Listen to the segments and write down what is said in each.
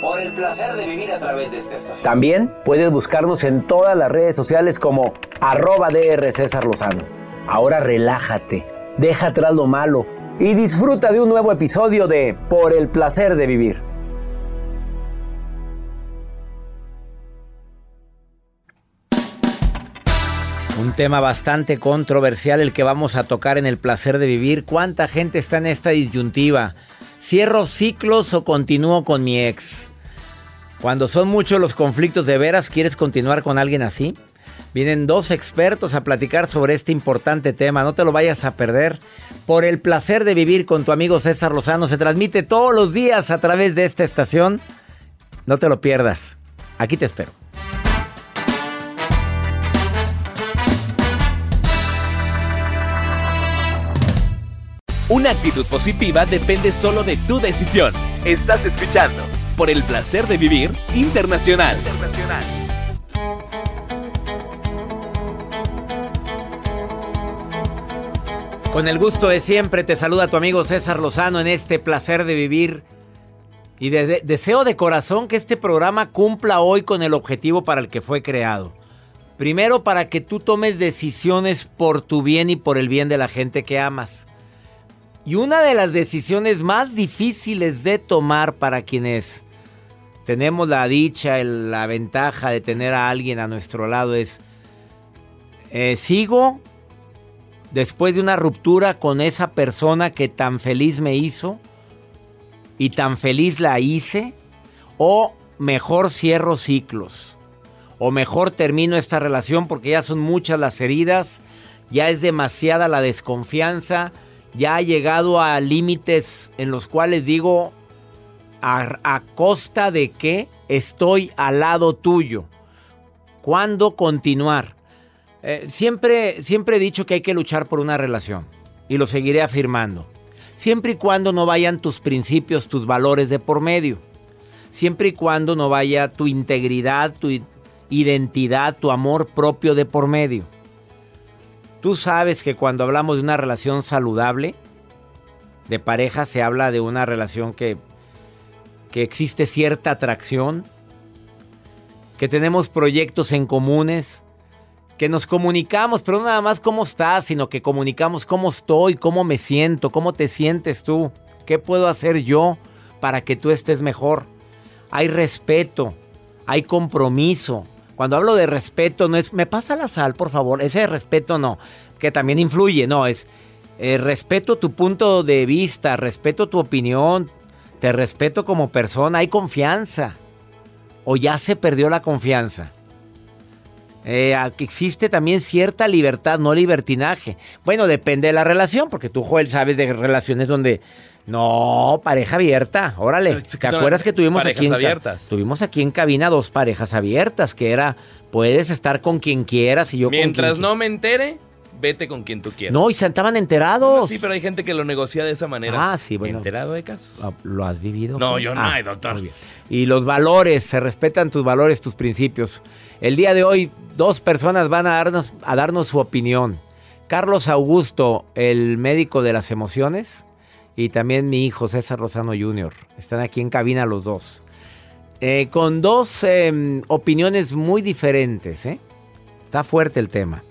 Por el placer de vivir a través de esta estación. También puedes buscarnos en todas las redes sociales como arroba DR César Lozano. Ahora relájate, deja atrás lo malo y disfruta de un nuevo episodio de Por el placer de vivir. Un tema bastante controversial el que vamos a tocar en el placer de vivir. ¿Cuánta gente está en esta disyuntiva? ¿Cierro ciclos o continúo con mi ex? Cuando son muchos los conflictos de veras, ¿quieres continuar con alguien así? Vienen dos expertos a platicar sobre este importante tema. No te lo vayas a perder. Por el placer de vivir con tu amigo César Lozano se transmite todos los días a través de esta estación. No te lo pierdas. Aquí te espero. Una actitud positiva depende solo de tu decisión. Estás escuchando por el placer de vivir internacional. Con el gusto de siempre te saluda tu amigo César Lozano en este placer de vivir. Y de- de- deseo de corazón que este programa cumpla hoy con el objetivo para el que fue creado. Primero, para que tú tomes decisiones por tu bien y por el bien de la gente que amas. Y una de las decisiones más difíciles de tomar para quienes tenemos la dicha, la ventaja de tener a alguien a nuestro lado es, eh, ¿sigo después de una ruptura con esa persona que tan feliz me hizo y tan feliz la hice? ¿O mejor cierro ciclos? ¿O mejor termino esta relación porque ya son muchas las heridas, ya es demasiada la desconfianza, ya ha llegado a límites en los cuales digo, a, costa de que estoy al lado tuyo? ¿Cuándo continuar? Eh, siempre, siempre he dicho que hay que luchar por una relación y lo seguiré afirmando. Siempre y cuando no vayan tus principios, tus valores de por medio. Siempre y cuando no vaya tu integridad, tu identidad, tu amor propio de por medio. Tú sabes que cuando hablamos de una relación saludable, de pareja, se habla de una relación que, que existe cierta atracción, que tenemos proyectos en comunes, que nos comunicamos, pero no nada más cómo estás, sino que comunicamos cómo estoy, cómo me siento, cómo te sientes tú, qué puedo hacer yo para que tú estés mejor. Hay respeto, hay compromiso. Cuando hablo de respeto, no es, me pasa la sal, por favor, ese respeto no, que también influye, no, es eh, respeto tu punto de vista, respeto tu opinión, te respeto como persona, hay confianza. O ya se perdió la confianza. Eh, existe también cierta libertad, no libertinaje. Bueno, depende de la relación, porque tú, Joel, sabes de relaciones donde no, pareja abierta. Órale. ¿Te acuerdas que tuvimos aquí en abiertas. Tuvimos aquí en cabina dos parejas abiertas, que era puedes estar con quien quieras y yo Mientras con quien no me entere, vete con quien tú quieras. No, y se estaban enterados. sí, pero hay gente que lo negocia de esa manera. Ah, sí, bueno. ¿Enterado de casos? Ah, ¿Lo has vivido? No, yo no, Ah, doctor. muy bien. Y los valores, se respetan tus valores, tus principios. El día de hoy, dos personas van a darnos, a darnos su opinión. Carlos Augusto, el médico de las emociones, y también mi hijo César Rosano Jr. Están aquí en cabina los dos. Eh, con dos eh, opiniones muy diferentes, ¿eh? Está fuerte el tema.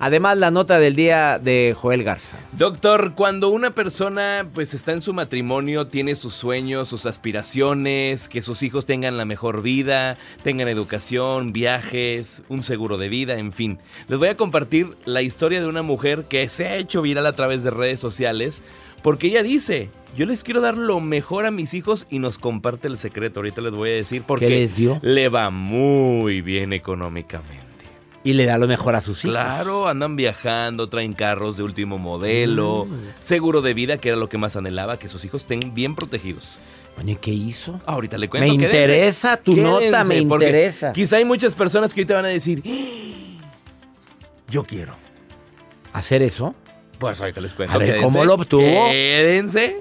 Además, la nota del día de Joel Garza. Doctor, cuando una persona pues está en su matrimonio, tiene sus sueños, sus aspiraciones, que sus hijos tengan la mejor vida, tengan educación, viajes, un seguro de vida, en fin. Les voy a compartir la historia de una mujer que se ha hecho viral a través de redes sociales porque ella dice, yo les quiero dar lo mejor a mis hijos y nos comparte el secreto. Ahorita les voy a decir porque les dio? le va muy bien económicamente. Y le da lo mejor a sus hijos. Claro, andan viajando, traen carros de último modelo, seguro de vida, que era lo que más anhelaba, que sus hijos estén bien protegidos. Bueno, ¿y qué hizo? Ahorita le cuento. Me quédense, interesa tu nota, me interesa. Quizá hay muchas personas que ahorita van a decir, "Ah, yo quiero. ¿Hacer eso? Pues ahorita les cuento. A ver, quédense, ¿cómo lo obtuvo? Quédense.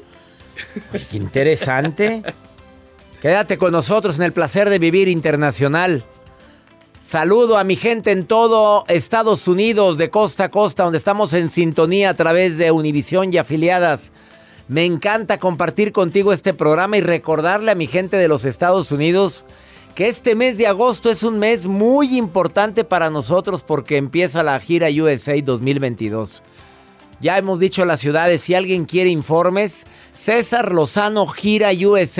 Oye, qué interesante. Quédate con nosotros en el placer de vivir internacional. Saludo a mi gente en todo Estados Unidos, de costa a costa, donde estamos en sintonía a través de Univisión y afiliadas. Me encanta compartir contigo este programa y recordarle a mi gente de los Estados Unidos que este mes de agosto es un mes muy importante para nosotros porque empieza la gira USA 2022. Ya hemos dicho las ciudades, si alguien quiere informes, César Lozano es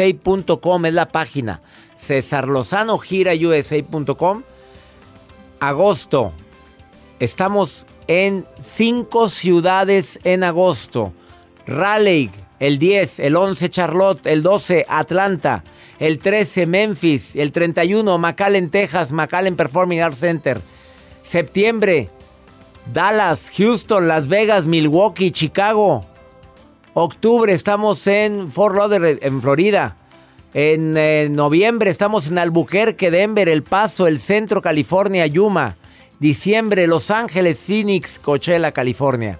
la página. César Lozano. Agosto. Estamos en cinco ciudades en agosto. Raleigh, el 10, el 11 Charlotte, el 12 Atlanta, el 13 Memphis, el 31 McAllen, Texas, McAllen Performing Arts Center. Septiembre, Dallas, Houston, Las Vegas, Milwaukee, Chicago. Octubre estamos en Fort Lauderdale, en Florida. En eh, noviembre estamos en Albuquerque, Denver, El Paso, El Centro, California, Yuma. Diciembre, Los Ángeles, Phoenix, Coachella, California.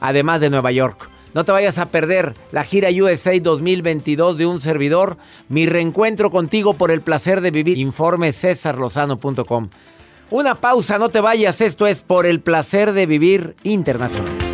Además de Nueva York. No te vayas a perder la gira USA 2022 de un servidor. Mi reencuentro contigo por el placer de vivir. Informe cesarlozano.com. Una pausa, no te vayas. Esto es por el placer de vivir internacional.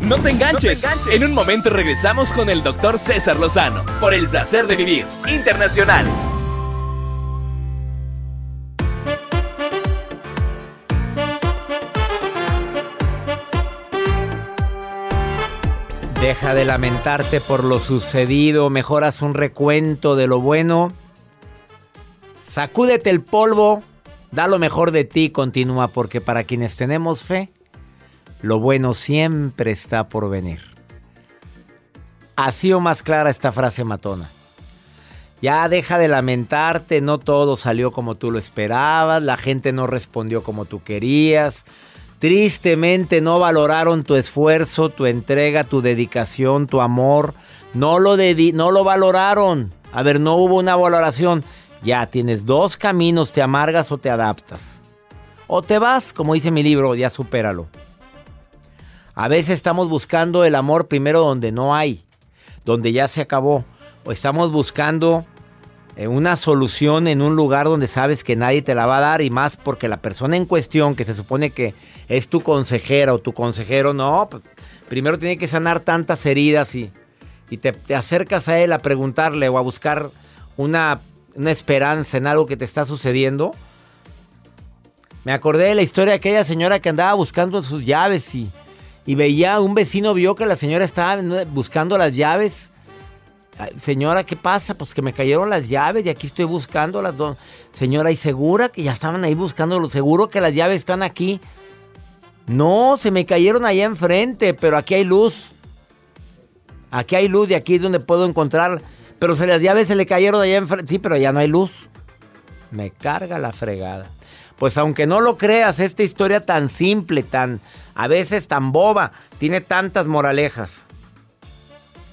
No te enganches. En un momento regresamos con el doctor César Lozano por el placer de vivir internacional. Deja de lamentarte por lo sucedido, mejor haz un recuento de lo bueno Sacúdete el polvo, da lo mejor de ti, continúa, porque para quienes tenemos fe, lo bueno siempre está por venir. Así o más clara esta frase matona. Ya deja de lamentarte, no todo salió como tú lo esperabas, la gente no respondió como tú querías. Tristemente no valoraron tu esfuerzo, tu entrega, tu dedicación, tu amor. No lo, no lo valoraron. A ver, no hubo una valoración. Ya tienes dos caminos, te amargas o te adaptas. O te vas, como dice mi libro, ya supéralo. A veces estamos buscando el amor primero donde no hay, donde ya se acabó. O estamos buscando eh, una solución en un lugar donde sabes que nadie te la va a dar y más porque la persona en cuestión, que se supone que es tu consejera o tu consejero, no, pues, primero tiene que sanar tantas heridas y, te, acercas a él a preguntarle o a buscar una, una esperanza en algo que te está sucediendo. Me acordé de la historia de aquella señora que andaba buscando sus llaves y, y veía, un vecino vio que la señora estaba buscando las llaves señora, ¿qué pasa? Pues que me cayeron las llaves y aquí estoy buscando las dos. Señora, ¿y segura que ya estaban ahí buscándolo? ¿Seguro que las llaves están aquí? No, se me cayeron allá enfrente, pero aquí hay luz. Aquí hay luz y aquí es donde puedo encontrar. Pero si las llaves se le cayeron allá enfrente. Sí, pero ya no hay luz. Me carga la fregada. Pues aunque no lo creas, esta historia tan simple, tan a veces tan boba, tiene tantas moralejas.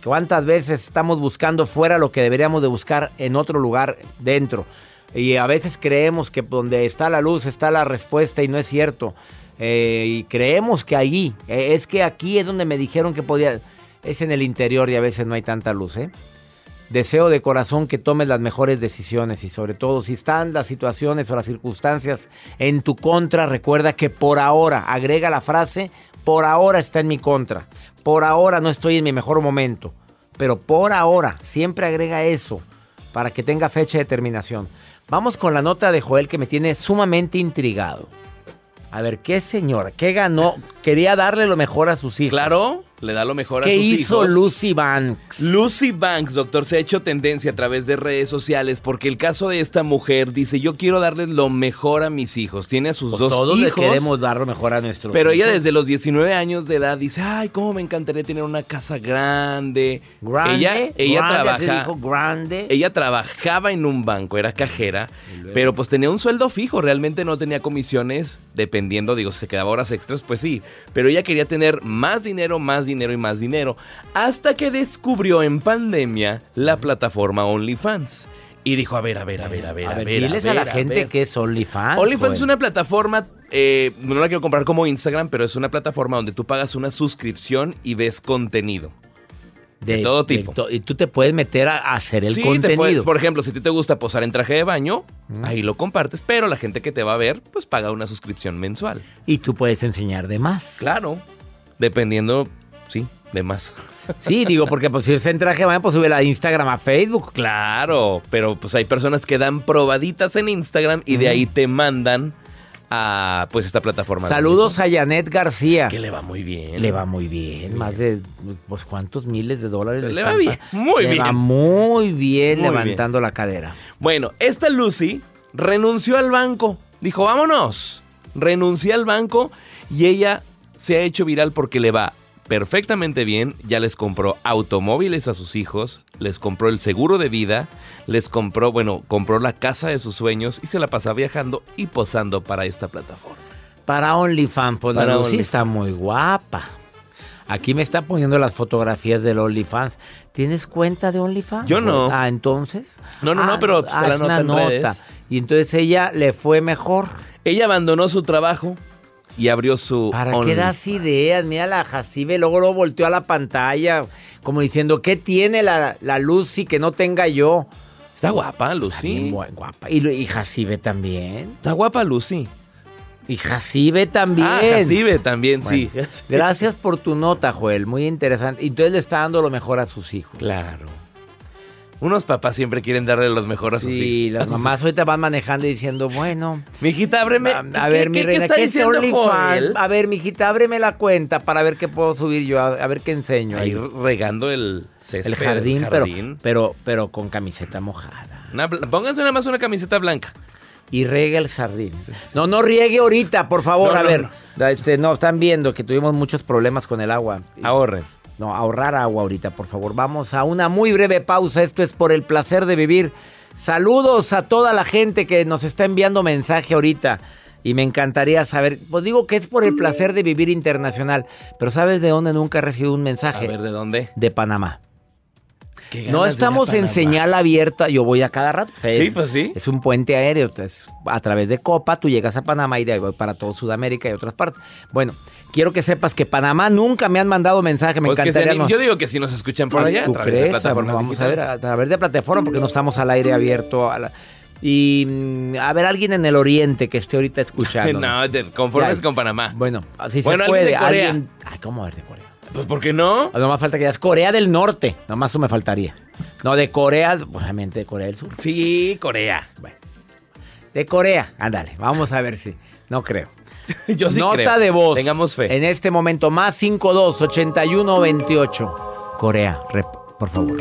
¿Cuántas veces estamos buscando fuera lo que deberíamos de buscar en otro lugar dentro? Y a veces creemos que donde está la luz está la respuesta y no es cierto. Eh, y creemos que allí, eh, es que aquí es donde me dijeron que podía, es en el interior y a veces no hay tanta luz. ¿eh? Deseo de corazón que tomes las mejores decisiones y sobre todo si están las situaciones o las circunstancias en tu contra, recuerda que por ahora, agrega la frase, por ahora está en mi contra. Por ahora no estoy en mi mejor momento. Pero por ahora, siempre agrega eso para que tenga fecha de terminación. Vamos con la nota de Joel que me tiene sumamente intrigado. A ver, ¿qué señor? ¿Qué ganó? Quería darle lo mejor a sus hijos. Claro le da lo mejor a sus hijos. ¿Qué hizo Lucy Banks? Lucy Banks, doctor, se ha hecho tendencia a través de redes sociales porque el caso de esta mujer dice, yo quiero darle lo mejor a mis hijos. Tiene a sus pues dos todos hijos. le queremos dar lo mejor a nuestros pero hijos. ella desde los 19 años de edad dice, ay, cómo me encantaría tener una casa grande. Grande, ella, ella grande, trabaja, dijo, grande. Ella trabajaba en un banco, era cajera, pero pues tenía un sueldo fijo, realmente no tenía comisiones, dependiendo, digo, si se quedaba horas extras, pues sí. Pero ella quería tener más dinero, más dinero y más dinero hasta que descubrió en pandemia la plataforma OnlyFans. Y dijo, a ver, a ver, a ver, a ver, a, ver, diles a, la gente que es OnlyFans. OnlyFans es una plataforma, eh, no la quiero comprar como Instagram, pero es una plataforma donde tú pagas una suscripción y ves contenido. De, todo tipo. y tú te puedes meter a, hacer el contenido. por ejemplo, si a ti te gusta posar en traje de baño, ahí lo compartes, pero la gente que te va a ver, pues paga una suscripción mensual. Y tú puedes enseñar de más. Claro, dependiendo, sí, de más. Sí, digo, porque pues si es en traje de baño, pues sube a Instagram, a Facebook. Claro, pero pues hay personas que dan probaditas en Instagram y de ahí te mandan a pues esta plataforma. Saludos a Janet García. Que le va muy bien. Le va muy bien. Más de, pues, ¿cuántos miles de dólares le, va bien? Muy le bien. va muy bien levantando la cadera. Bueno, esta Lucy renunció al banco. Dijo, vámonos. Renuncié al banco y ella se ha hecho viral porque le va perfectamente bien, ya les compró automóviles a sus hijos, les compró el seguro de vida, les compró, bueno, compró la casa de sus sueños y se la pasa viajando y posando para esta plataforma. Para OnlyFans, pues la Lucy está muy guapa. Aquí me está poniendo las fotografías del OnlyFans. ¿Tienes cuenta de OnlyFans? Yo no. Ah, entonces. No, no, no, ah, pero se la nota, nota. Y entonces ella le fue mejor. Ella abandonó su trabajo y abrió su. ¿Para qué das ideas? Mira la Jacibe, luego lo volteó a la pantalla, como diciendo, ¿qué tiene la, la Lucy que no tenga yo? Está guapa, Lucy. Está guapa. Y, y Jacibe también. Está guapa, Lucy. Y Jacibe también. Ah, Jacibe también, sí. Gracias por tu nota, Joel. Muy interesante. Y entonces le está dando lo mejor a sus hijos. Claro. Unos papás siempre quieren darle los mejores a sus Sí, hijos. las mamás ahorita van manejando y diciendo, bueno, Mijita, ábreme. a, ¿qué- a ver, qué- mi qué reina, está ¿qué es OnlyFans? A ver, mijita, ábreme la cuenta para ver qué puedo subir yo, a, a ver qué enseño Ahí ahí. regando el césped. El jardín, Pero, jardín. pero, pero con camiseta mojada. Una pónganse nada más una camiseta blanca. Y riega el jardín. No, no riegue ahorita, por favor. No, a no, ver, no. Este, no, están viendo que tuvimos muchos problemas con el agua. Ahorren. No, ahorrar agua ahorita, por favor. Vamos a una muy breve pausa. Esto es por el placer de vivir. Saludos a toda la gente que nos está enviando mensaje ahorita. Y me encantaría saber, pues digo que es por el placer de vivir internacional. Pero ¿sabes de dónde nunca he recibido un A mensaje? ver, ¿de dónde? De Panamá. Qué No a estamos en señal abierta, yo voy a cada rato. O sea, Sí, es- pues sí. Es un puente aéreo, entonces a través de Copa tú llegas a Panamá y de ahí voy para todo Sudamérica y otras partes. Bueno, quiero que sepas que Panamá nunca me han mandado mensaje, me Pues encantaría. no- Yo digo que si nos escuchan por allá, a ¿Tú través de plataformas Vamos a ver digitales. a través de plataforma porque no estamos al aire abierto. a la- Y mm, a ver, alguien en el oriente que esté ahorita escuchando. no, te conformes Ya. con Panamá. Bueno, así Bueno, se alguien puede. de Corea. alguien- Ay, ¿cómo ver de Corea? Pues ¿por qué no? No más falta que es Corea del Norte. Nomás eso me faltaría. No, de Corea, obviamente de Corea del Sur. Sí, Corea. De Corea, ándale, vamos a ver si. No creo. Yo sí Nota creo. de voz. Tengamos fe. En este momento, más 52 81 28. Corea, rep- por favor.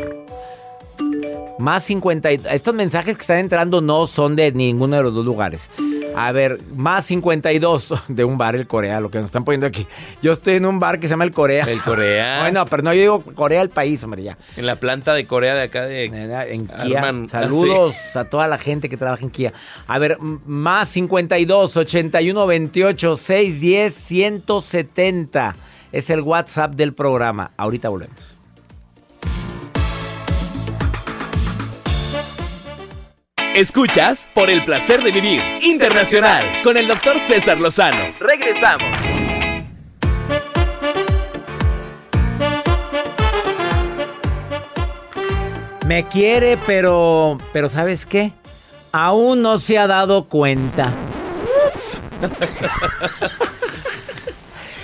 Más 50. y- Estos mensajes que están entrando no son de ninguno de los dos lugares. A ver, más 52 de un bar, el Corea, lo que nos están poniendo aquí. Yo estoy en un bar que se llama el Corea. El Corea. Bueno, pero no, yo digo Corea el país, hombre, ya. En la planta de Corea de acá de... En Kia. Arman- Saludos a toda la gente que trabaja en Kia. A ver, más 52 81 28 610 170 es el WhatsApp del programa. Ahorita volvemos. Escuchas por el placer de vivir internacional con el doctor César Lozano. Regresamos. Me quiere, pero pero ¿sabes qué? Aún no se ha dado cuenta.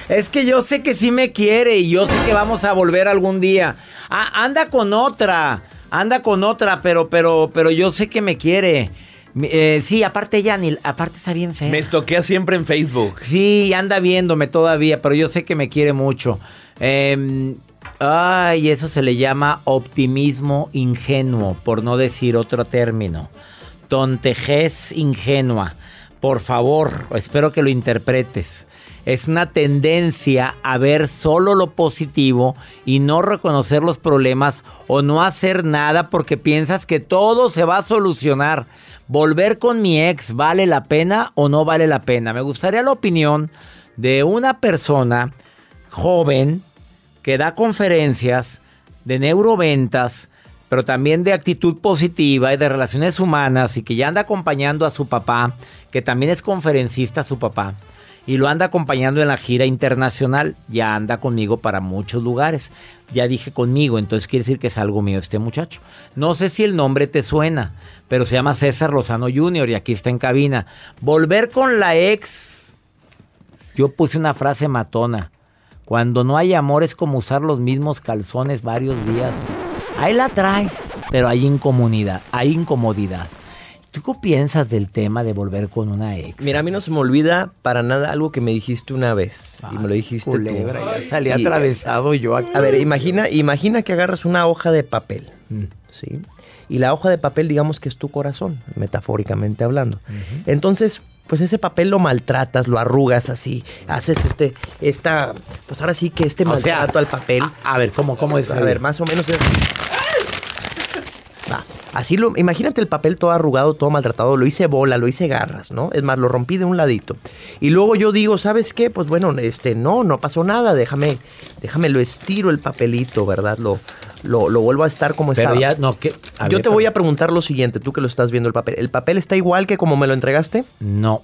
Es que yo sé que sí me quiere y yo sé que vamos a volver algún día. Ah, anda con otra, anda con otra, pero, pero, pero yo sé que me quiere. Eh, sí, aparte ella ni, aparte está bien fea. Me estoquea siempre en Facebook. Sí, anda viéndome todavía, pero yo sé que me quiere mucho. Eh, ay, eso se le llama optimismo ingenuo, por no decir otro término. Tontejez ingenua. Por favor, espero que lo interpretes. Es una tendencia a ver solo lo positivo y no reconocer los problemas o no hacer nada porque piensas que todo se va a solucionar. ¿Volver con mi ex vale la pena o no vale la pena? Me gustaría la opinión de una persona joven que da conferencias de neuroventas, pero también de actitud positiva y de relaciones humanas y que ya anda acompañando a su papá, que también es conferencista su papá, y lo anda acompañando en la gira internacional, ya anda conmigo para muchos lugares. Ya dije conmigo, entonces quiere decir que es algo mío este muchacho. No sé si el nombre te suena, pero se llama César Lozano Jr. y aquí está en cabina. Volver con la ex. Yo puse una frase matona. Cuando no hay amor es como usar los mismos calzones varios días. Ahí la traes, pero hay incomodidad, hay incomodidad. ¿Tú qué piensas del tema de volver con una ex? Mira, a mí no se me olvida para nada algo que me dijiste una vez. y me lo dijiste tú. Culebra, ya salí Y- atravesado yo aquí. A ver, imagina, imagina que agarras una hoja de papel, Mm. ¿sí? Y la hoja de papel, digamos que es tu corazón, metafóricamente hablando. Entonces, pues ese papel lo maltratas, lo arrugas así, haces este, esta, pues ahora sí que este O sea, maltrato al papel. A ver, ¿cómo, cómo es? A ver, más o menos es... Va, Así lo, imagínate el papel todo arrugado, todo maltratado, lo hice bola, lo hice garras, ¿no? Es más, lo rompí de un ladito. Y luego yo digo, ¿sabes qué? Pues bueno, este, no, no pasó nada, déjame, déjame, lo estiro el papelito, ¿verdad? Lo, lo, lo vuelvo a estar como Pero estaba. ya, no, que. yo te voy a preguntar lo siguiente, tú que lo estás viendo el papel. ¿El papel está igual que como me lo entregaste? No.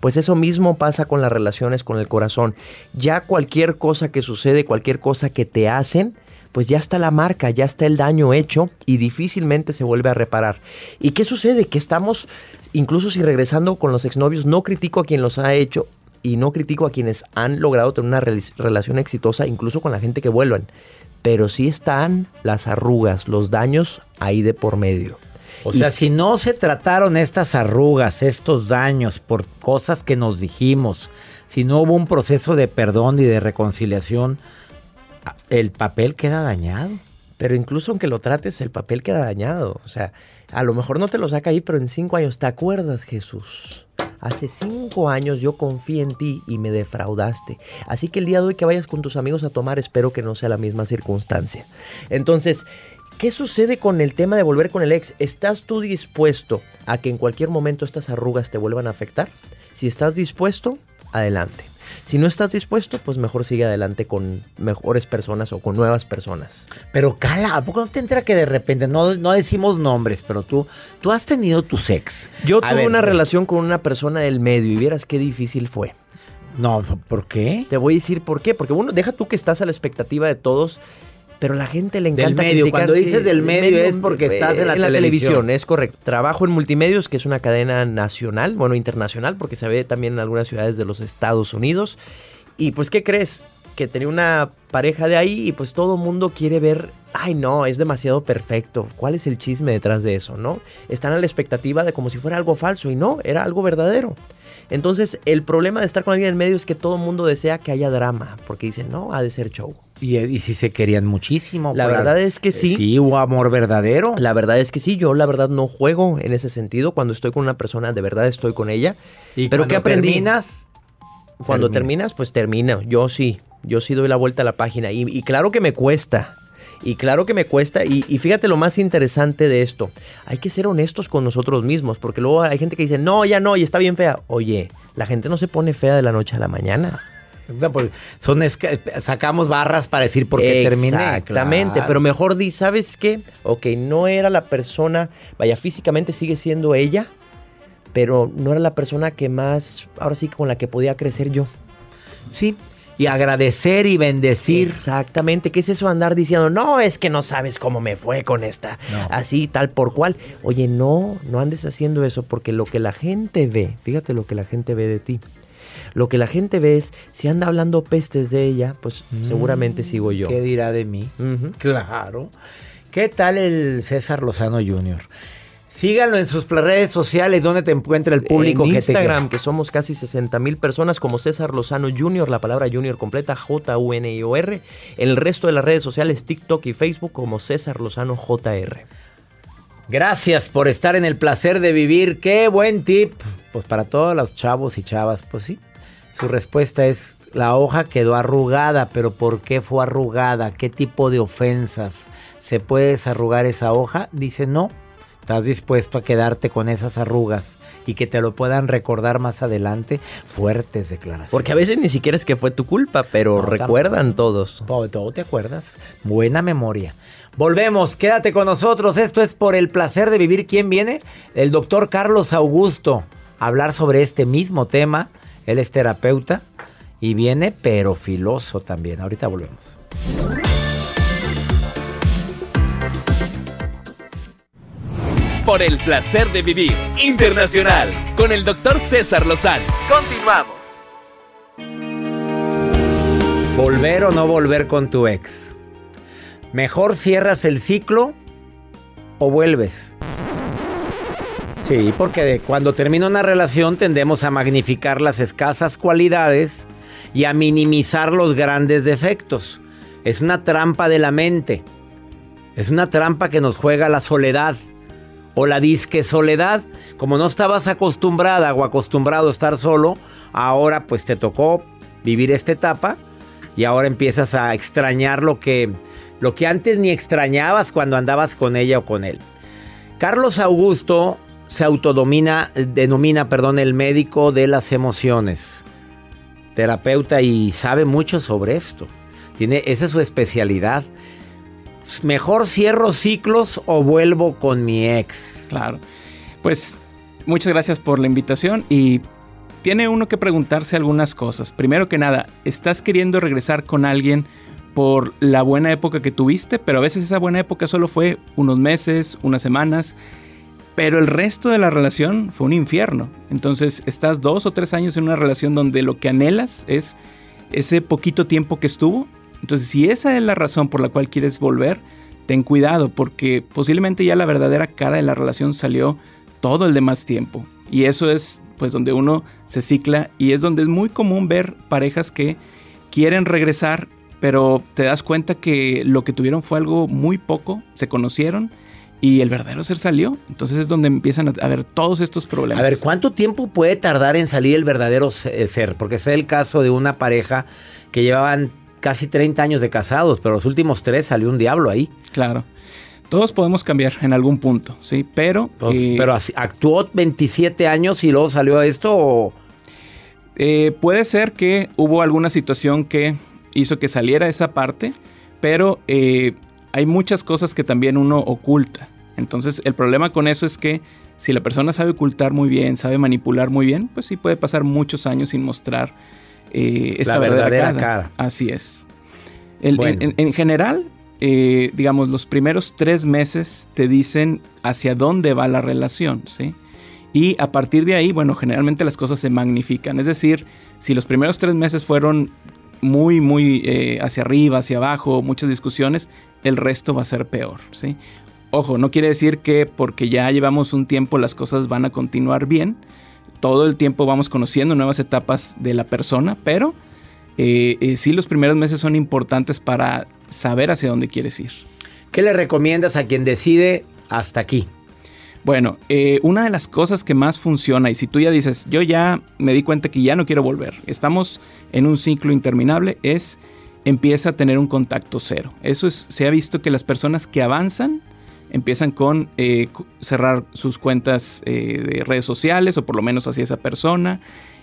Pues eso mismo pasa con las relaciones con el corazón. Ya cualquier cosa que sucede, cualquier cosa que te hacen, pues ya está la marca, ya está el daño hecho y difícilmente se vuelve a reparar. ¿Y qué sucede? Que estamos, incluso si regresando con los exnovios, no critico a quien los ha hecho y no critico a quienes han logrado tener una rel- relación exitosa, incluso con la gente que vuelvan. pero sí están las arrugas, los daños ahí de por medio. O sea, si no se trataron estas arrugas, estos daños por cosas que nos dijimos, si no hubo un proceso de perdón y de reconciliación, el papel queda dañado. Pero incluso aunque lo trates, el papel queda dañado. O sea, a lo mejor no te lo saca ahí, pero en cinco años, ¿te acuerdas, Jesús? Hace cinco años yo confié en ti y me defraudaste. Así que el día de hoy que vayas con tus amigos a tomar, espero que no sea la misma circunstancia. Entonces, ¿qué sucede con el tema de volver con el ex? ¿Estás tú dispuesto a que en cualquier momento estas arrugas te vuelvan a afectar? Si estás dispuesto, adelante. Si no estás dispuesto, pues mejor sigue adelante con mejores personas o con nuevas personas. Pero cala, ¿a poco no te entra que de repente, no, no decimos nombres, pero tú, tú has tenido tu sex? Yo tuve una relación con una persona del medio y vieras qué difícil fue. No, ¿por qué? Te voy a decir por qué. Porque bueno, deja tú que estás a la expectativa de todos pero la gente le encanta del medio. Cuando dices del medio, es porque estás en la, televisión. Es correcto. Trabajo en Multimedios, que es una cadena nacional, bueno, internacional, porque se ve también en algunas ciudades de los Estados Unidos. Y pues, ¿qué crees? Que tenía una pareja de ahí y pues todo mundo quiere ver, ay no, es demasiado perfecto. ¿Cuál es el chisme detrás de eso, no? Están a la expectativa de como si fuera algo falso y no, era algo verdadero. Entonces, el problema de estar con alguien en medio es que todo el mundo desea que haya drama, porque dicen, no, ha de ser show. Y, y si se querían muchísimo. La verdad es que sí. Sí, hubo amor verdadero. La verdad es que sí, yo la verdad no juego en ese sentido. Cuando estoy con una persona, de verdad estoy con ella. ¿Y Pero ¿qué aprendí? terminas? Cuando terminas, pues termina. Yo sí, yo sí doy la vuelta a la página. y claro que me cuesta. Y claro que me cuesta. Y, fíjate lo más interesante de esto. Hay que ser honestos con nosotros mismos. Porque luego hay gente que dice, no, ya no, y está bien fea. Oye, la gente no se pone fea de la noche a la mañana. Pues, son sacamos barras para decir por qué terminé. Exactamente, pero mejor di, ¿sabes qué? Ok, no era la persona, vaya, físicamente sigue siendo ella, pero no era la persona que más, ahora sí, con la que podía crecer yo. Sí, y agradecer y bendecir. Exactamente. ¿Qué es eso andar diciendo, no, es que no sabes cómo me fue con esta? Así, tal por cual. Oye, no, no andes haciendo eso porque lo que la gente ve, fíjate lo que la gente ve de ti. Lo que la gente ve es, si anda hablando pestes de ella, pues mm, seguramente sigo yo. ¿Qué dirá de mí? Claro. ¿Qué tal el César Lozano Jr.? Síganlo en sus redes sociales donde te encuentra el público. En Instagram, que, somos casi 60 mil personas, como César Lozano Jr., la palabra Junior completa, J-U-N-I-O-R. En el resto de las redes sociales, TikTok y Facebook, como César Lozano JR. Gracias por estar en el placer de vivir. Qué buen tip. Pues para todos los chavos y chavas, pues sí. Su respuesta es, la hoja quedó arrugada, pero ¿por qué fue arrugada? ¿Qué tipo de ofensas? ¿Se puede desarrugar esa hoja? Dice, no, ¿Estás dispuesto a quedarte con esas arrugas y que te lo puedan recordar más adelante? Fuertes declaraciones. Porque a veces ni siquiera es que fue tu culpa, pero recuerdan todos. Todo, todo te acuerdas. Buena memoria. Volvemos, quédate con nosotros. Esto es por el placer de vivir. ¿Quién viene? El doctor Carlos Augusto a hablar sobre este mismo tema. Él es terapeuta y viene pero filoso también. Ahorita volvemos. por el placer de vivir internacional con el doctor César Lozano. Continuamos. Volver o no volver con tu ex. Mejor cierras el ciclo o vuelves. Sí, porque cuando termina una relación tendemos a magnificar las escasas cualidades y a minimizar los grandes defectos. Es una trampa de la mente. Es una trampa que nos juega la soledad o la disque soledad. Como no estabas acostumbrada o acostumbrado a estar solo, ahora pues te tocó vivir esta etapa y ahora empiezas a extrañar lo que, lo que antes ni extrañabas cuando andabas con ella o con él. Carlos Augusto se autodomina, denomina, perdón, el médico de las emociones. Terapeuta y sabe mucho sobre esto. Tiene, esa es su especialidad mejor cierro ciclos o vuelvo con mi ex. Claro. Pues muchas gracias por la invitación y tiene uno que preguntarse algunas cosas. Primero que nada, ¿estás queriendo regresar con alguien por la buena época que tuviste? Pero a veces esa buena época solo fue unos meses, unas semanas. Pero el resto de la relación fue un infierno. Entonces estás dos o tres años en una relación donde lo que anhelas es ese poquito tiempo que estuvo Entonces, si esa es la razón por la cual quieres volver, ten cuidado porque posiblemente ya la verdadera cara de la relación salió todo el demás tiempo. Y eso es pues donde uno se cicla y es donde es muy común ver parejas que quieren regresar, pero te das cuenta que lo que tuvieron fue algo muy poco, se conocieron y el verdadero ser salió. Entonces es donde empiezan a ver todos estos problemas. A ver, ¿cuánto tiempo puede tardar en salir el verdadero eh, ser? Porque es el caso de una pareja que llevaban casi 30 años de casados, pero los últimos tres salió un diablo ahí. Claro. Todos podemos cambiar en algún punto, ¿sí? Pero... Eh, pero actuó 27 años y luego salió esto o... Eh, puede ser que hubo alguna situación que hizo que saliera esa parte, pero hay muchas cosas que también uno oculta. Entonces el problema con eso es que si la persona sabe ocultar muy bien, sabe manipular muy bien, pues sí puede pasar muchos años sin mostrar eh, esta verdadera, cara. Así es. en, general, eh, digamos, los primeros tres meses te dicen hacia dónde va la relación, ¿sí? Y a partir de ahí, bueno, generalmente las cosas se magnifican. Es decir, si los primeros tres meses fueron muy, muy eh, hacia arriba, hacia abajo, muchas discusiones, el resto va a ser peor, ¿sí? Ojo, no quiere decir que porque ya llevamos un tiempo las cosas van a continuar bien. Todo el tiempo vamos conociendo nuevas etapas de la persona, pero eh, eh, sí los primeros meses son importantes para saber hacia dónde quieres ir. ¿Qué le recomiendas a quien decide hasta aquí? Bueno, eh, una de las cosas que más funciona, y si tú ya dices, yo ya me di cuenta que ya no quiero volver, estamos en un ciclo interminable, es empieza a tener un contacto cero. Eso es, se ha visto que las personas que avanzan empiezan con eh, cerrar sus cuentas eh, de redes sociales o por lo menos hacia esa persona.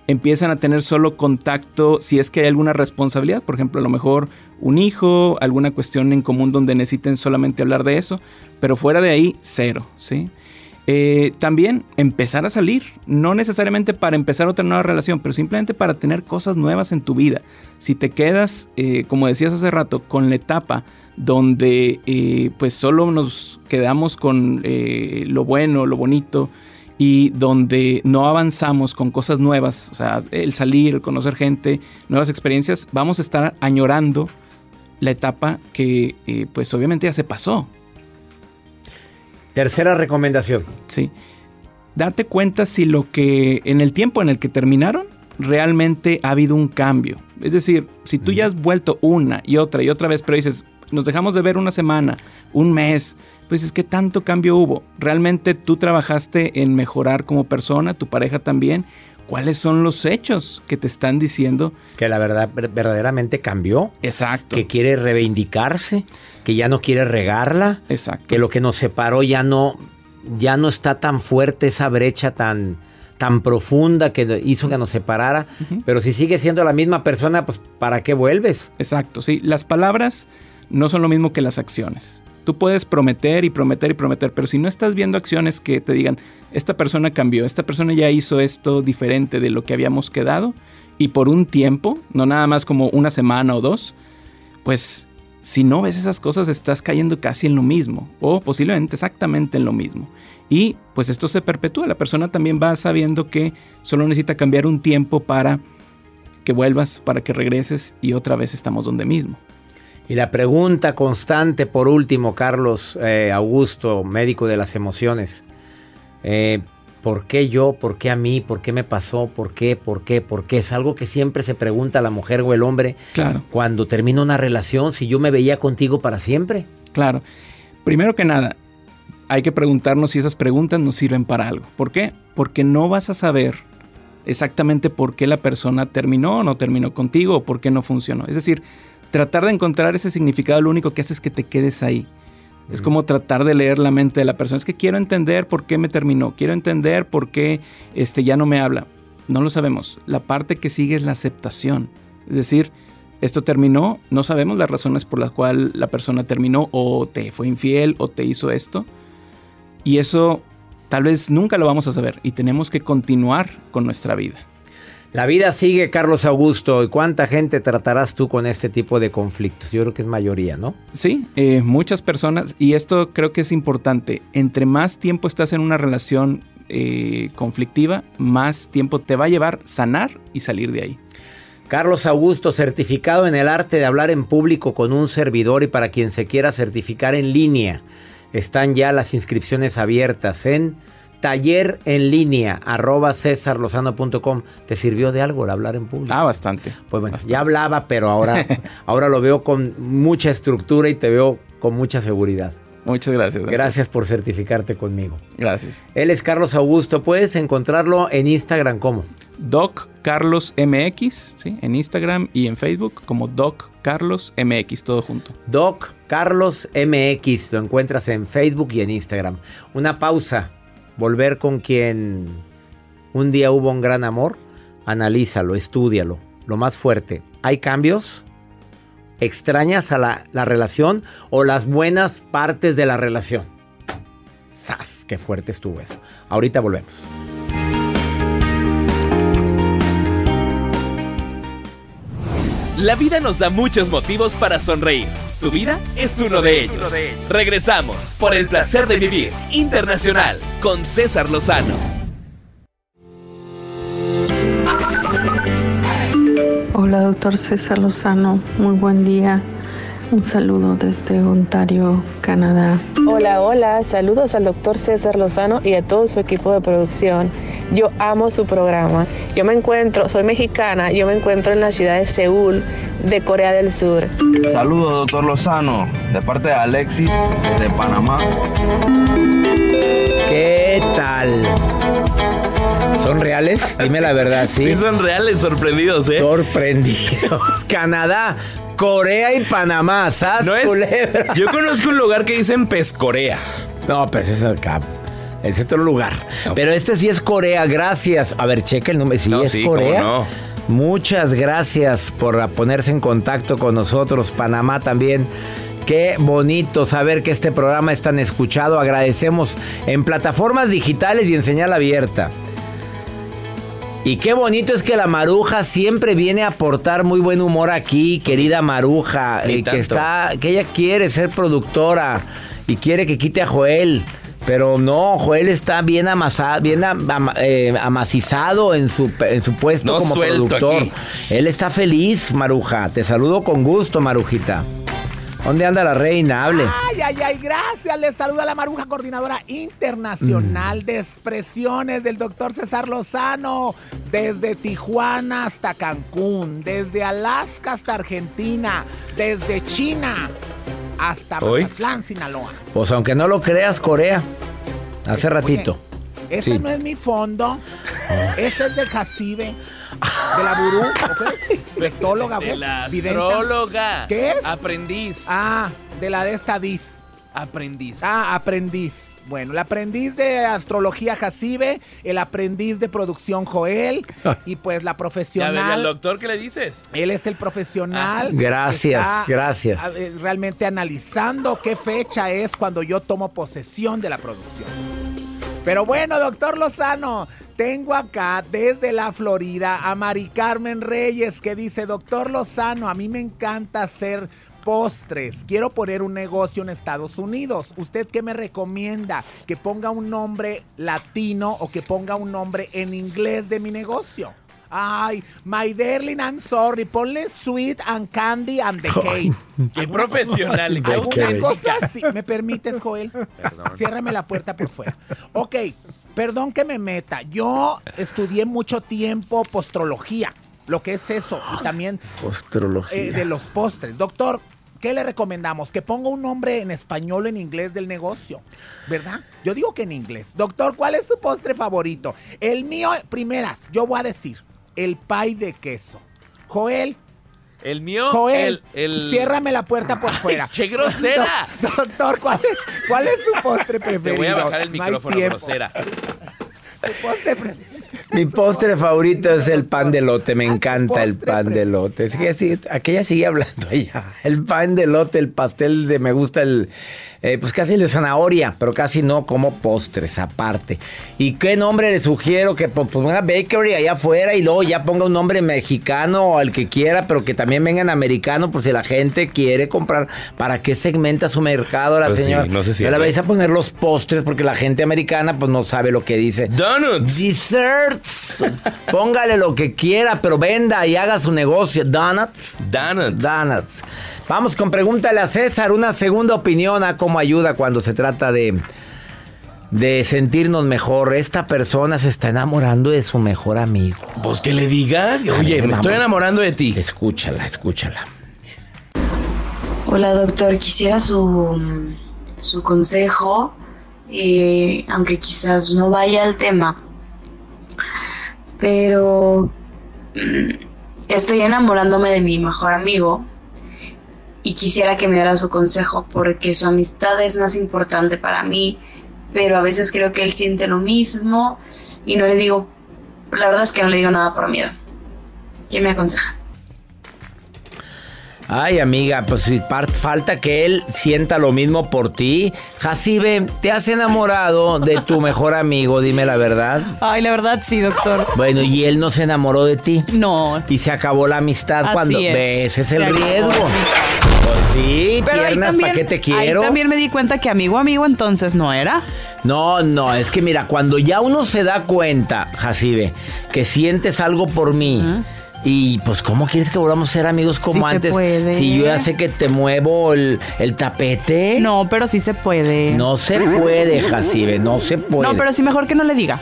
Empiezan a tener solo contacto si es que hay alguna responsabilidad, por ejemplo, a lo mejor un hijo, alguna cuestión en común donde necesiten solamente hablar de eso, pero fuera de ahí, cero, ¿sí? Eh, también empezar a salir, no necesariamente para empezar otra nueva relación, pero simplemente para tener cosas nuevas en tu vida. Si te quedas, eh, como decías hace rato, con la etapa donde eh, pues solo nos quedamos con lo bueno, lo bonito, y donde no avanzamos con cosas nuevas, o sea, el salir, conocer gente, nuevas experiencias, vamos a estar añorando la etapa que pues obviamente ya se pasó. Tercera recomendación. Sí. Date cuenta si lo que en el tiempo en el que terminaron realmente ha habido un cambio. Es decir, si tú ya has vuelto una y otra y otra vez, pero dices, nos dejamos de ver una semana, un mes, pues es que tanto cambio hubo. Realmente tú trabajaste en mejorar como persona, tu pareja también. ¿Cuáles son los hechos que te están diciendo? Que la verdad verdaderamente cambió. Exacto. Que quiere reivindicarse que ya no quiere regarla. Exacto. Que lo que nos separó ya no, ya no está tan fuerte esa brecha tan, tan profunda que hizo que nos separara. Pero si sigue siendo la misma persona, pues ¿para qué vuelves? Exacto, sí. Las palabras no son lo mismo que las acciones. Tú puedes prometer y prometer y prometer, pero si no estás viendo acciones que te digan, esta persona cambió, esta persona ya hizo esto diferente de lo que habíamos quedado, y por un tiempo, no nada más como una semana o dos, pues si no ves esas cosas estás cayendo casi en lo mismo o posiblemente exactamente en lo mismo. Y pues esto se perpetúa, la persona también va sabiendo que solo necesita cambiar un tiempo para que vuelvas, para que regreses y otra vez estamos donde mismo. Y la pregunta constante por último, Carlos eh, Augusto, médico de las emociones. Eh, ¿Por qué yo? ¿Por qué a mí? ¿Por qué me pasó? ¿Por qué? ¿Por qué? ¿Por qué? Es algo que siempre se pregunta la mujer o el hombre claro. cuando termina una relación, si yo me veía contigo para siempre. Claro. Primero que nada, hay que preguntarnos si esas preguntas nos sirven para algo. ¿Por qué? Porque no vas a saber exactamente por qué la persona terminó o no terminó contigo o por qué no funcionó. Es decir, tratar de encontrar ese significado lo único que hace es que te quedes ahí. Es como tratar de leer la mente de la persona. Es que quiero entender por qué me terminó. Quiero entender por qué este, ya no me habla. No lo sabemos. La parte que sigue es la aceptación. Es decir, esto terminó, no sabemos las razones por las cuales la persona terminó o te fue infiel o te hizo esto. Y eso tal vez nunca lo vamos a saber y tenemos que continuar con nuestra vida. La vida sigue, Carlos Augusto. ¿Y cuánta gente tratarás tú con este tipo de conflictos? Yo creo que es mayoría, ¿no? Sí, eh, muchas personas. Y esto creo que es importante. Entre más tiempo estás en una relación eh, conflictiva, más tiempo te va a llevar sanar y salir de ahí. Carlos Augusto, certificado en el arte de hablar en público con un servidor y para quien se quiera certificar en línea. Están ya las inscripciones abiertas en taller en línea arroba cesarlozano.com. ¿Te sirvió de algo el hablar en público? Ah, bastante. Pues bueno, ya hablaba, pero ahora, ahora lo veo con mucha estructura y te veo con mucha seguridad. Muchas gracias. Gracias, gracias por certificarte conmigo. Gracias. Él es Carlos Augusto. Puedes encontrarlo en Instagram como Doc Carlos MX, ¿sí? En Instagram y en Facebook como Doc Carlos MX, todo junto. Doc Carlos MX, lo encuentras en Facebook y en Instagram. Una pausa. Volver con quien un día hubo un gran amor. Analízalo, estúdialo. Lo más fuerte. ¿Hay cambios? ¿Extrañas a la, la relación o las buenas partes de la relación? ¡Sas! ¡Qué fuerte estuvo eso! Ahorita volvemos. La vida nos da muchos motivos para sonreír. Tu vida es uno de ellos. Regresamos por el placer de vivir internacional con César Lozano. Hola, doctor César Lozano. Muy buen día. Un saludo desde Ontario, Canadá. Hola, hola. Saludos al doctor César Lozano y a todo su equipo de producción. Yo amo su programa. Yo me encuentro, soy mexicana, yo me encuentro en la ciudad de Seúl, de Corea del Sur. Saludos, doctor Lozano, de parte de Alexis, de Panamá. ¿Qué tal? ¿Son reales? Dime la verdad, ¿sí? Sí, son reales, sorprendidos, ¿eh? Sorprendidos. Canadá, Corea y Panamá, ¿sabes? No es, yo conozco un lugar que dicen Pescorea. No, pues es acá. Es otro lugar. Pero este sí es Corea, gracias. A ver, checa el número. Sí, No, es sí, Corea. no. Muchas gracias por ponerse en contacto con nosotros. Panamá también. Qué bonito saber que este programa es tan escuchado. Agradecemos en plataformas digitales y en señal abierta. Y qué bonito es que la Maruja siempre viene a aportar muy buen humor aquí, querida Maruja, eh, que está, que ella quiere ser productora y quiere que quite a Joel. Pero no, Joel está bien amasado, bien am- am- eh, amacizado en su, en su puesto No como productor. aquí. Él está feliz, Maruja. Te saludo con gusto, Marujita. ¿Dónde anda la reina? Hable. Ay, ay, ay, gracias. Les saluda la Maruja, coordinadora internacional Mm. de expresiones del doctor César Lozano. Desde Tijuana hasta Cancún, desde Alaska hasta Argentina, desde China hasta Hoy. Mazatlán, Sinaloa. Pues aunque no lo creas, Corea. Hace ratito. Ese Sí. no es mi fondo. Ese es de Jacibe. De la Burú. ¿o qué es? Rectóloga, De la astróloga. ¿Qué es? Aprendiz. Ah, de la de esta Diz. Aprendiz. Ah, aprendiz. Bueno, el aprendiz de astrología Jacibe, el aprendiz de producción Joel y pues la Ya ve, al profesional. doctor qué le dices? Él es el profesional. Ah, Gracias, Está, gracias. eh, Realmente analizando qué fecha es cuando yo tomo posesión de la producción. Pero bueno, doctor Lozano, tengo acá desde la Florida a Mari Carmen Reyes que dice, doctor Lozano, a mí me encanta hacer postres. Quiero poner un negocio en Estados Unidos. ¿Usted qué me recomienda? ¿Que ponga un nombre latino o que ponga un nombre en inglés de mi negocio? Ay, my darling, I'm sorry. Ponle sweet and candy and the cake. Qué profesional. qué Alguna cosa así. ¿Me permites, Joel? Ciérrame la puerta por fuera. Ok, perdón que me meta. Yo estudié mucho tiempo postrología, lo que es eso, y también eh, de los postres. Doctor, ¿qué le recomendamos? Que ponga un nombre en español o en inglés del negocio, ¿verdad? Yo digo que en inglés. Doctor, ¿cuál es su postre favorito? El mío, primeras, yo voy a decir, el pie de queso. Joel, El mío, Joel, el, el- ciérrame la puerta por Ay, fuera. ¡Qué grosera! Do- Doctor, ¿cuál es, cuál es su postre Te preferido? voy a bajar el micrófono, grosera. Su postre pre- Mi postre favorito es el pan de lote, me encanta el pan de lote. Sí, sí, aquella sigue hablando allá. El pan de lote, el pastel de me gusta el, eh, pues casi de zanahoria, pero casi no como postres aparte. ¿Y qué nombre le sugiero? Que ponga una bakery allá afuera y luego ya ponga un nombre mexicano o al que quiera, pero que también venga en americano por si la gente quiere comprar. ¿Para qué segmenta su mercado la Pues sí, señora? no sé si- le vais a poner los postres porque la gente americana pues no sabe lo que dice. Donuts. Desserts. Póngale lo que quiera, pero venda y haga su negocio. Donuts. Donuts. Donuts. Vamos con pregúntale a César una segunda opinión a cómo ayuda cuando se trata de de sentirnos mejor. Esta persona se está enamorando de su mejor amigo. Pues que le diga, oye, me estoy enamorando de ti. Escúchala, escúchala. Hola doctor, quisiera su, su consejo, eh, aunque quizás no vaya al tema, pero mm, estoy enamorándome de mi mejor amigo y quisiera que me diera su consejo porque su amistad es más importante para mí, pero a veces creo que él siente lo mismo y no le digo, la verdad es que no le digo nada por miedo. ¿Quién me aconseja? Ay, amiga, pues si falta que él sienta lo mismo por ti. Jacibe, ¿te has enamorado de tu mejor amigo? Dime la verdad. Ay, la verdad sí, doctor. Bueno, ¿y él no se enamoró de ti? No. Y se acabó la amistad Así cuando es. ves, es Se el acabó riesgo. Pues sí, Pero ahí piernas, también, ¿para qué te ahí quiero? también me di cuenta que amigo, amigo, entonces no era. No, no, es que mira, cuando ya uno se da cuenta, Jacibe, que sientes algo por mí. Y pues, ¿cómo quieres que volvamos a ser amigos como Sí se antes? puede. Si yo ya sé que te muevo el, el tapete. No, pero sí se puede. No se puede, Jacibe, no se puede. No, pero sí mejor que no le diga.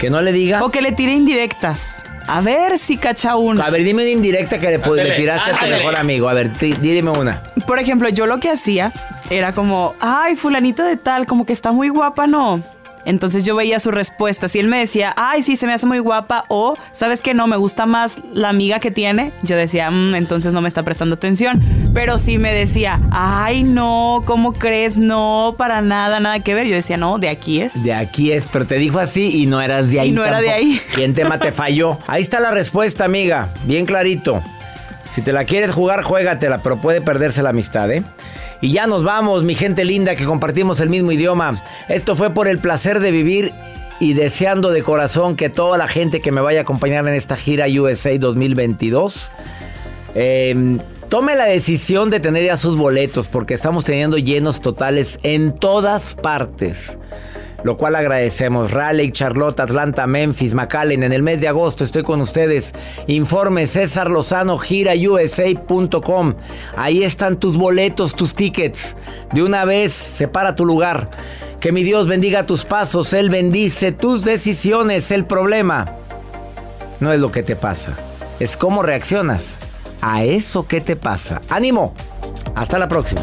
Que no le diga. O que le tire indirectas. A ver si cacha una. A ver, dime una indirecta que le, pu- le Ándale, tiraste a tu mejor amigo. A ver, dime una. Por ejemplo, yo lo que hacía era como, ay, fulanita de tal, como que está muy guapa, ¿no? Entonces yo veía su respuesta. Si él me decía, ay, sí, se me hace muy guapa, o, ¿sabes qué? No, me gusta más la amiga que tiene, yo decía, "Mm, entonces no me está prestando atención. Pero si me decía, ay, no, ¿cómo crees? No, para nada, nada que ver. Yo decía, no, de aquí es. De aquí es, pero te dijo así y no eras de ahí. Y no era de ahí. ¿Quién tema te falló? Ahí está la respuesta, amiga. Bien clarito. Si te la quieres jugar, juégatela, pero puede perderse la amistad, ¿eh? Y ya nos vamos, mi gente linda, que compartimos el mismo idioma. Esto fue por el placer de vivir y deseando de corazón que toda la gente que me vaya a acompañar en esta gira USA 2022 eh, tome la decisión de tener ya sus boletos porque estamos teniendo llenos totales en todas partes. Lo cual agradecemos. Raleigh, Charlotte, Atlanta, Memphis, McAllen. En el mes de agosto estoy con ustedes. Informe César Lozano, girausa.com. Ahí están tus boletos, tus tickets. De una vez, separa tu lugar. Que mi Dios bendiga tus pasos. Él bendice tus decisiones. El problema no es lo que te pasa, es cómo reaccionas a eso que te pasa. ¡Ánimo! Hasta la próxima.